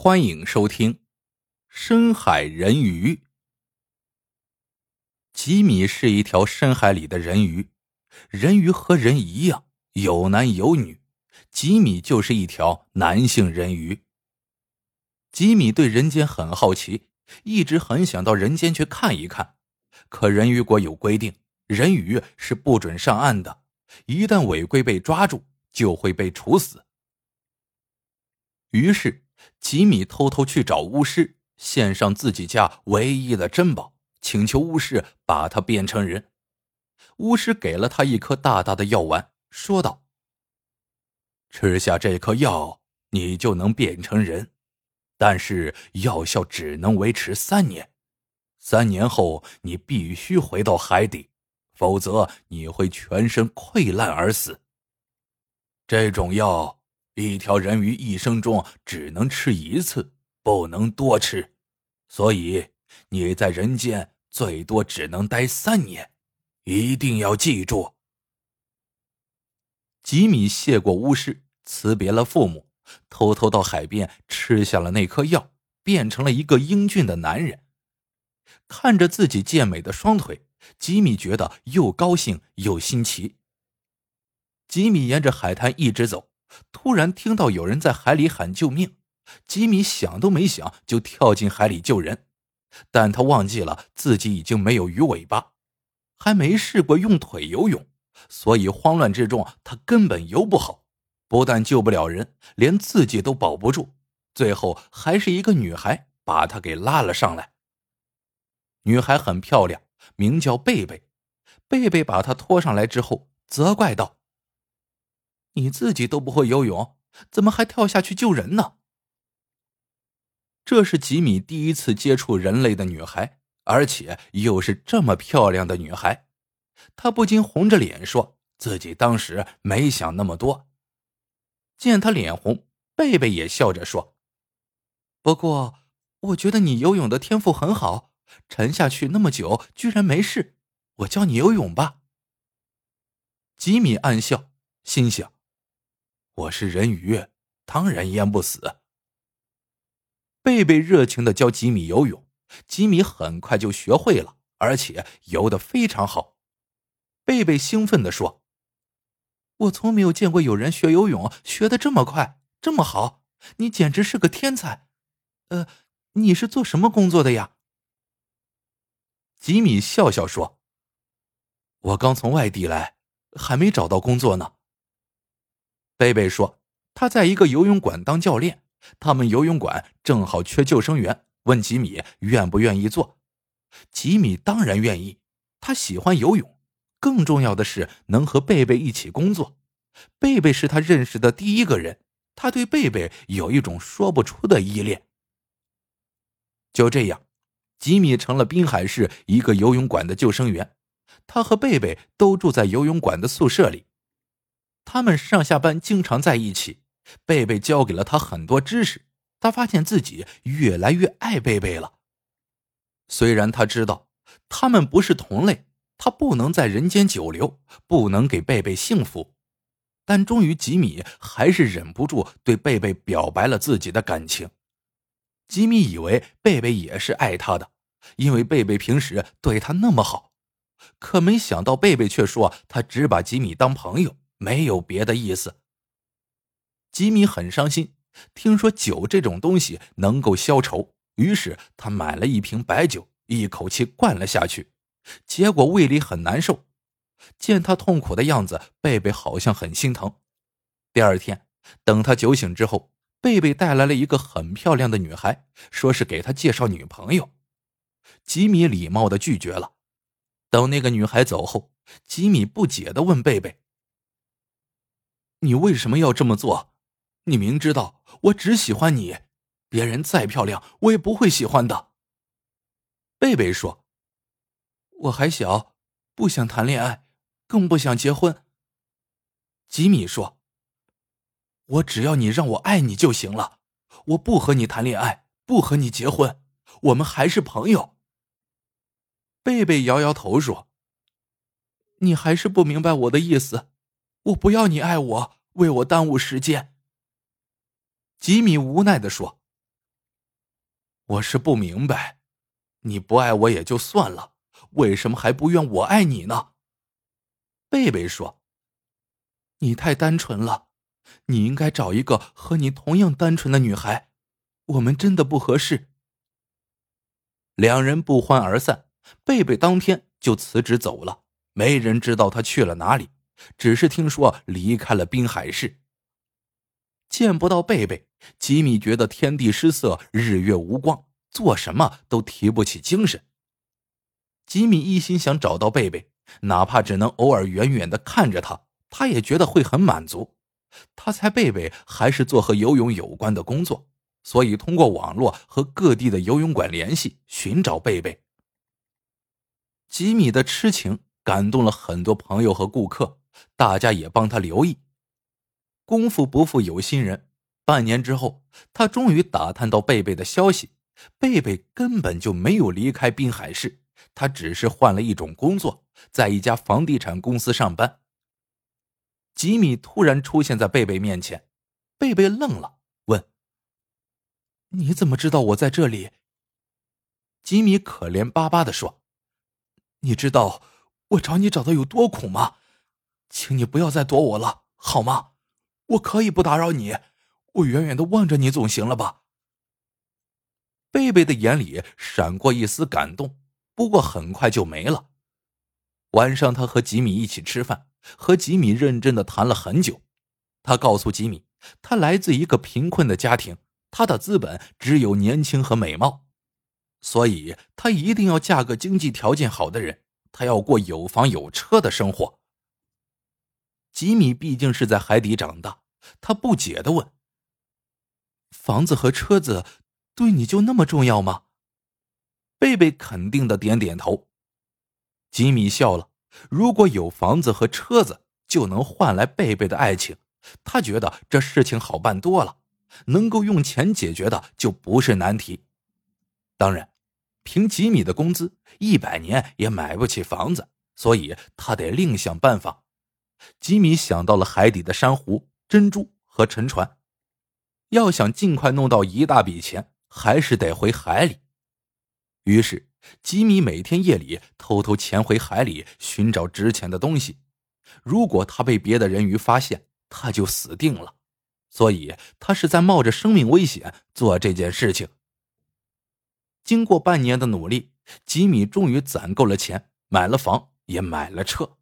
欢迎收听《深海人鱼》。吉米是一条深海里的人鱼，人鱼和人一样有男有女，吉米就是一条男性人鱼。吉米对人间很好奇，一直很想到人间去看一看，可人鱼国有规定，人鱼是不准上岸的，一旦违规被抓住，就会被处死。于是。吉米偷偷去找巫师，献上自己家唯一的珍宝，请求巫师把他变成人。巫师给了他一颗大大的药丸，说道：“吃下这颗药，你就能变成人，但是药效只能维持三年。三年后，你必须回到海底，否则你会全身溃烂而死。这种药。”一条人鱼一生中只能吃一次，不能多吃，所以你在人间最多只能待三年，一定要记住。吉米谢过巫师，辞别了父母，偷偷到海边吃下了那颗药，变成了一个英俊的男人。看着自己健美的双腿，吉米觉得又高兴又新奇。吉米沿着海滩一直走。突然听到有人在海里喊救命，吉米想都没想就跳进海里救人，但他忘记了自己已经没有鱼尾巴，还没试过用腿游泳，所以慌乱之中他根本游不好，不但救不了人，连自己都保不住，最后还是一个女孩把他给拉了上来。女孩很漂亮，名叫贝贝，贝贝把她拖上来之后，责怪道。你自己都不会游泳，怎么还跳下去救人呢？这是吉米第一次接触人类的女孩，而且又是这么漂亮的女孩，他不禁红着脸说自己当时没想那么多。见他脸红，贝贝也笑着说：“不过，我觉得你游泳的天赋很好，沉下去那么久居然没事，我教你游泳吧。”吉米暗笑，心想。我是人鱼，当然淹不死。贝贝热情的教吉米游泳，吉米很快就学会了，而且游得非常好。贝贝兴奋的说：“我从没有见过有人学游泳学的这么快，这么好，你简直是个天才。呃，你是做什么工作的呀？”吉米笑笑说：“我刚从外地来，还没找到工作呢。”贝贝说：“他在一个游泳馆当教练，他们游泳馆正好缺救生员，问吉米愿不愿意做。吉米当然愿意，他喜欢游泳，更重要的是能和贝贝一起工作。贝贝是他认识的第一个人，他对贝贝有一种说不出的依恋。就这样，吉米成了滨海市一个游泳馆的救生员，他和贝贝都住在游泳馆的宿舍里。”他们上下班经常在一起，贝贝教给了他很多知识，他发现自己越来越爱贝贝了。虽然他知道他们不是同类，他不能在人间久留，不能给贝贝幸福，但终于吉米还是忍不住对贝贝表白了自己的感情。吉米以为贝贝也是爱他的，因为贝贝平时对他那么好，可没想到贝贝却说他只把吉米当朋友。没有别的意思。吉米很伤心，听说酒这种东西能够消愁，于是他买了一瓶白酒，一口气灌了下去，结果胃里很难受。见他痛苦的样子，贝贝好像很心疼。第二天，等他酒醒之后，贝贝带来了一个很漂亮的女孩，说是给他介绍女朋友。吉米礼貌的拒绝了。等那个女孩走后，吉米不解的问贝贝。你为什么要这么做？你明知道我只喜欢你，别人再漂亮我也不会喜欢的。贝贝说：“我还小，不想谈恋爱，更不想结婚。”吉米说：“我只要你让我爱你就行了，我不和你谈恋爱，不和你结婚，我们还是朋友。”贝贝摇摇头说：“你还是不明白我的意思。”我不要你爱我，为我耽误时间。吉米无奈的说：“我是不明白，你不爱我也就算了，为什么还不愿我爱你呢？贝贝说：“你太单纯了，你应该找一个和你同样单纯的女孩，我们真的不合适。”两人不欢而散，贝贝当天就辞职走了，没人知道他去了哪里，只是听说离开了滨海市。见不到贝贝，吉米觉得天地失色，日月无光，做什么都提不起精神。吉米一心想找到贝贝，哪怕只能偶尔远远的看着他，他也觉得会很满足。他猜贝贝还是做和游泳有关的工作，所以通过网络和各地的游泳馆联系，寻找贝贝。吉米的痴情感动了很多朋友和顾客，大家也帮他留意。功夫不负有心人，半年之后，他终于打探到贝贝的消息。贝贝根本就没有离开滨海市，他只是换了一种工作，在一家房地产公司上班。吉米突然出现在贝贝面前，贝贝愣了，问：“你怎么知道我在这里？”吉米可怜巴巴的说：“你知道我找你找的有多苦吗？请你不要再躲我了，好吗？”我可以不打扰你，我远远的望着你总行了吧？贝贝的眼里闪过一丝感动，不过很快就没了。晚上，他和吉米一起吃饭，和吉米认真的谈了很久。他告诉吉米，他来自一个贫困的家庭，他的资本只有年轻和美貌，所以他一定要嫁个经济条件好的人，他要过有房有车的生活。吉米毕竟是在海底长大，他不解的问：“房子和车子对你就那么重要吗？”贝贝肯定的点点头。吉米笑了，如果有房子和车子就能换来贝贝的爱情，他觉得这事情好办多了，能够用钱解决的就不是难题。当然，凭吉米的工资，一百年也买不起房子，所以他得另想办法。吉米想到了海底的珊瑚、珍珠和沉船，要想尽快弄到一大笔钱，还是得回海里。于是，吉米每天夜里偷偷潜回海里寻找值钱的东西。如果他被别的人鱼发现，他就死定了。所以，他是在冒着生命危险做这件事情。经过半年的努力，吉米终于攒够了钱，买了房，也买了车。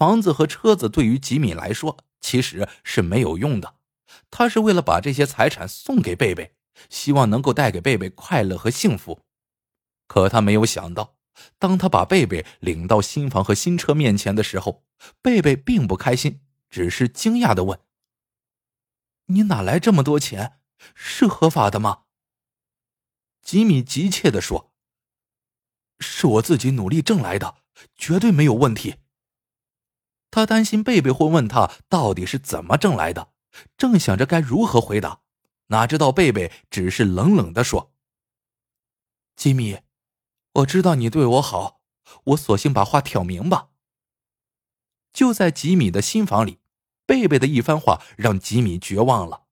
房子和车子对于吉米来说其实是没有用的，他是为了把这些财产送给贝贝，希望能够带给贝贝快乐和幸福。可他没有想到，当他把贝贝领到新房和新车面前的时候，贝贝并不开心，只是惊讶的问：“你哪来这么多钱？是合法的吗？”吉米急切的说：“是我自己努力挣来的，绝对没有问题。”他担心贝贝会问他到底是怎么挣来的，正想着该如何回答，哪知道贝贝只是冷冷的说：“吉米，我知道你对我好，我索性把话挑明吧。”就在吉米的新房里，贝贝的一番话让吉米绝望了。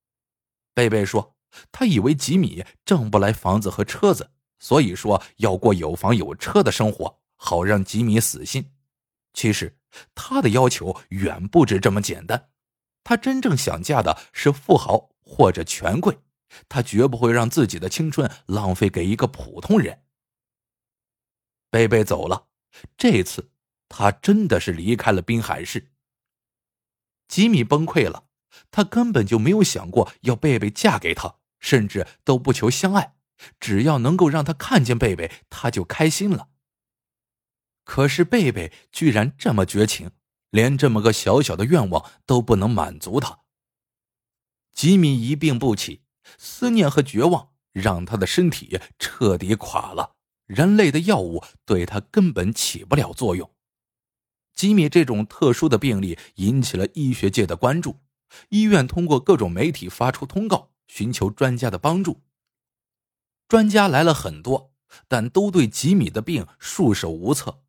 贝贝说：“他以为吉米挣不来房子和车子，所以说要过有房有车的生活，好让吉米死心。其实。”他的要求远不止这么简单，他真正想嫁的是富豪或者权贵，他绝不会让自己的青春浪费给一个普通人。贝贝走了，这次他真的是离开了滨海市。吉米崩溃了，他根本就没有想过要贝贝嫁给他，甚至都不求相爱，只要能够让他看见贝贝，他就开心了。可是贝贝居然这么绝情，连这么个小小的愿望都不能满足他。吉米一病不起，思念和绝望让他的身体彻底垮了，人类的药物对他根本起不了作用。吉米这种特殊的病例引起了医学界的关注，医院通过各种媒体发出通告，寻求专家的帮助。专家来了很多，但都对吉米的病束手无策。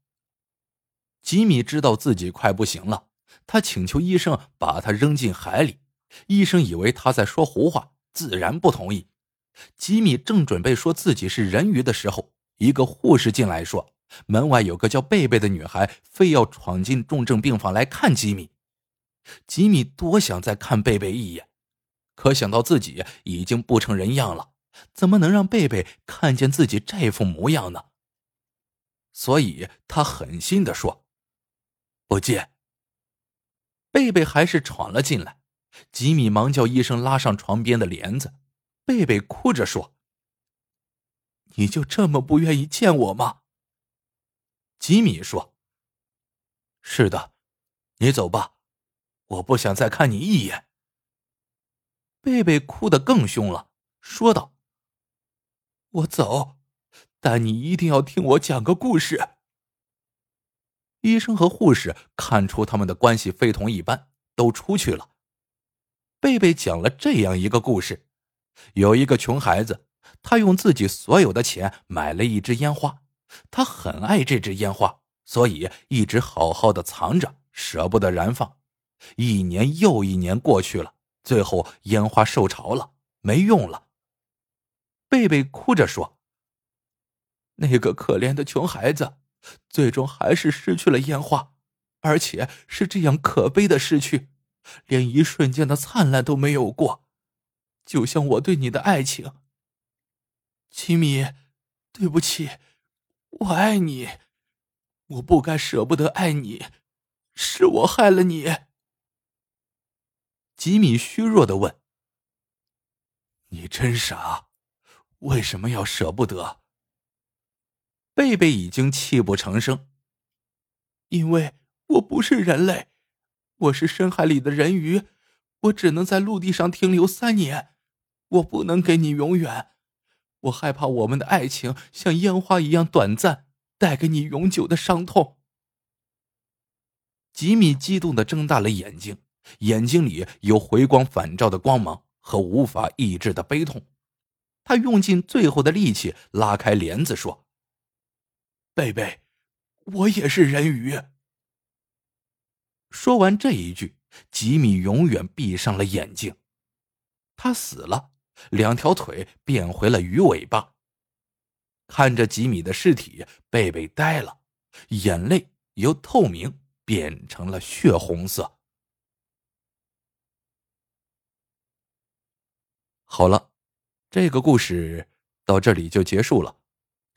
吉米知道自己快不行了，他请求医生把他扔进海里。医生以为他在说胡话，自然不同意。吉米正准备说自己是人鱼的时候，一个护士进来说，门外有个叫贝贝的女孩，非要闯进重症病房来看吉米。吉米多想再看贝贝一眼，可想到自己已经不成人样了，怎么能让贝贝看见自己这副模样呢？所以他狠心的说：“不进。”贝贝还是闯了进来，吉米忙叫医生拉上床边的帘子。贝贝哭着说：“你就这么不愿意见我吗？”吉米说：“是的，你走吧，我不想再看你一眼。”贝贝哭得更凶了，说道：“我走，但你一定要听我讲个故事。”医生和护士看出他们的关系非同一般，都出去了。贝贝讲了这样一个故事。有一个穷孩子，他用自己所有的钱买了一支烟花，他很爱这支烟花，所以一直好好的藏着，舍不得燃放。一年又一年过去了，最后烟花受潮了，没用了。贝贝哭着说：“那个可怜的穷孩子，最终还是失去了烟花，而且是这样可悲的失去，连一瞬间的灿烂都没有过。”就像我对你的爱情，吉米，对不起，我爱你，我不该舍不得爱你，是我害了你。吉米虚弱的问：“你真傻，为什么要舍不得？”贝贝已经泣不成声，因为我不是人类，我是深海里的人鱼，我只能在陆地上停留三年。我不能给你永远，我害怕我们的爱情像烟花一样短暂，带给你永久的伤痛。吉米激动的睁大了眼睛，眼睛里有回光返照的光芒和无法抑制的悲痛。他用尽最后的力气拉开帘子，说：“贝贝，我也是人鱼。”说完这一句，吉米永远闭上了眼睛。他死了。两条腿变回了鱼尾巴。看着吉米的尸体，贝贝呆了，眼泪由透明变成了血红色。好了，这个故事到这里就结束了。